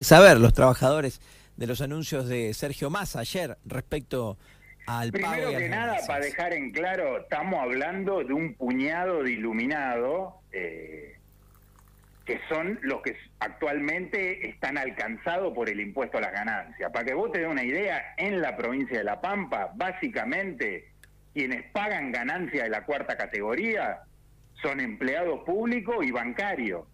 saber los trabajadores de los anuncios de Sergio Massa ayer respecto al pago Primero que nada, para dejar en claro, estamos hablando de un puñado de iluminados eh, que son los que actualmente están alcanzados por el impuesto a las ganancias. Para que vos te dé una idea, en la provincia de La Pampa, básicamente quienes pagan ganancias de la cuarta categoría son empleados públicos y bancarios.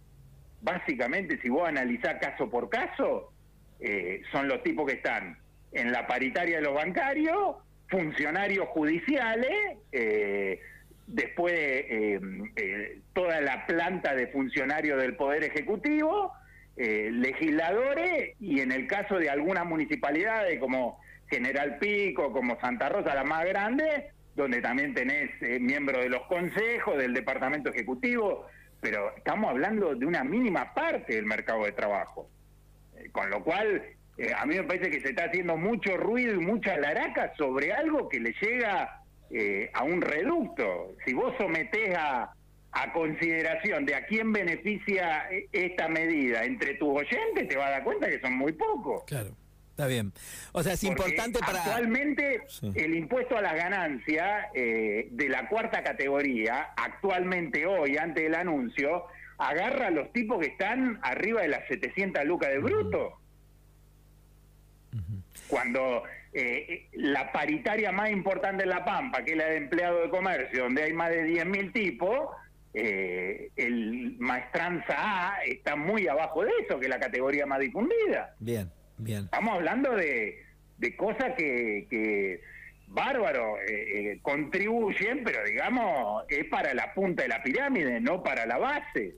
Básicamente, si vos analizás caso por caso, eh, son los tipos que están en la paritaria de los bancarios, funcionarios judiciales, eh, después eh, toda la planta de funcionarios del Poder Ejecutivo, legisladores y en el caso de algunas municipalidades como General Pico, como Santa Rosa, la más grande, donde también tenés miembros de los consejos, del Departamento Ejecutivo, pero estamos hablando de una mínima parte del mercado de trabajo. Eh, con lo cual, eh, a mí me parece que se está haciendo mucho ruido y mucha laraca sobre algo que le llega eh, a un reducto. Si vos sometés a, a consideración de a quién beneficia esta medida entre tus oyentes, te vas a dar cuenta que son muy pocos. Claro, está bien. O sea, es importante para... Actualmente, Sí. el impuesto a las ganancias eh, de la cuarta categoría, actualmente hoy, antes del anuncio, agarra a los tipos que están arriba de las 700 lucas de bruto. Cuando eh, la paritaria más importante en La Pampa, que es la de empleado de comercio, donde hay más de 10.000 tipos, eh, el maestranza A está muy abajo de eso, que es la categoría más difundida. Bien, bien. Estamos hablando de, de cosas que, que bárbaro, eh, eh, contribuyen, pero digamos, es para la punta de la pirámide, no para la base.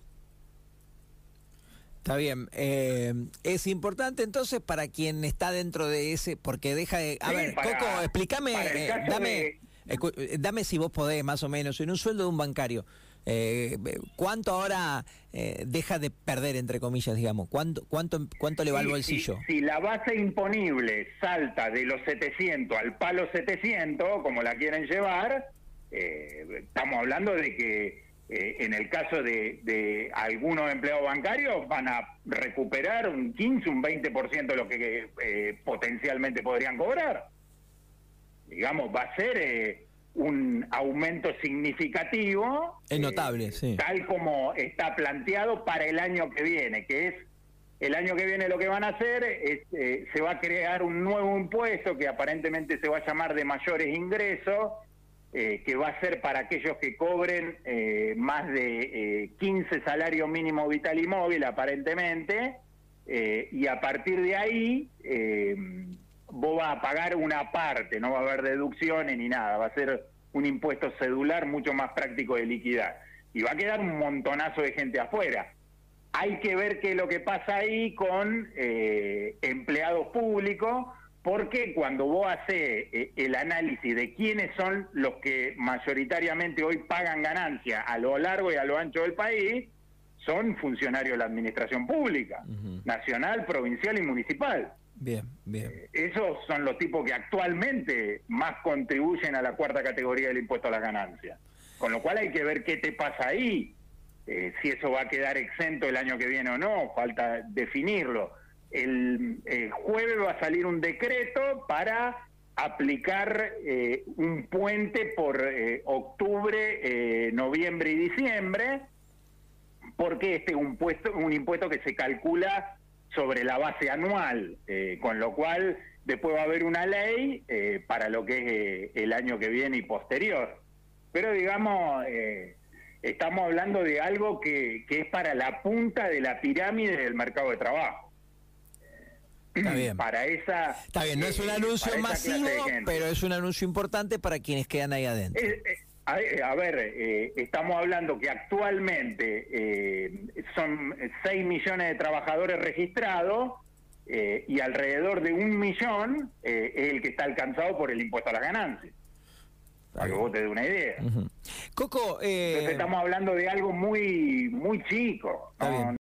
Está bien. Eh, es importante entonces para quien está dentro de ese, porque deja de... A Sí, ver, para- Coco, explícame, eh, dame, de- escu- dame si vos podés más o menos, en un sueldo de un bancario, eh, ¿cuánto ahora eh, deja de perder, entre comillas, digamos? ¿Cuánto, cuánto, cuánto le va al bolsillo? Si, si la base imponible salta de los 700 al palo 700, como la quieren llevar, eh, estamos hablando de que eh, en el caso de, de algunos empleados bancarios van a recuperar un 15, un 20% de lo que eh, potencialmente podrían cobrar. Digamos, va a ser eh, un aumento significativo. Es notable, sí. Tal como está planteado para el año que viene, que es el año que viene lo que van a hacer es eh, se va a crear un nuevo impuesto que aparentemente se va a llamar de mayores ingresos, eh, que va a ser para aquellos que cobren eh, más de eh, 15 salarios mínimo vital y móvil aparentemente, eh, y a partir de ahí eh, vos vas a pagar una parte, no va a haber deducciones ni nada, va a ser un impuesto cedular mucho más práctico de liquidar. Y va a quedar un montonazo de gente afuera. Hay que ver qué es lo que pasa ahí con eh, empleados públicos, porque cuando vos haces eh, el análisis de quiénes son los que mayoritariamente hoy pagan ganancia a lo largo y a lo ancho del país, son funcionarios de la administración pública, nacional, provincial y municipal. Bien, bien. Esos son los tipos que actualmente más contribuyen a la cuarta categoría del impuesto a las ganancias. Con lo cual hay que ver qué te pasa ahí, eh, si eso va a quedar exento el año que viene o no, falta definirlo. El, eh, jueves va a salir un decreto para aplicar eh, un puente por octubre, noviembre y diciembre, porque este es un, puesto, un impuesto que se calcula sobre la base anual, eh, con lo cual después va a haber una ley eh, para lo que es eh, el año que viene y posterior. Pero digamos, eh, estamos hablando de algo que, que es para la punta de la pirámide del mercado de trabajo. Está bien. Para esa... Está bien, no es un anuncio masivo, pero es un anuncio importante para quienes quedan ahí adentro. A, a ver, eh, estamos hablando que actualmente eh, son 6 millones de trabajadores registrados eh, y alrededor de un millón eh, es el que está alcanzado por el impuesto a las ganancias. Para que vos te dé una idea. Coco, eh, Entonces estamos hablando de algo muy muy chico. ¿no?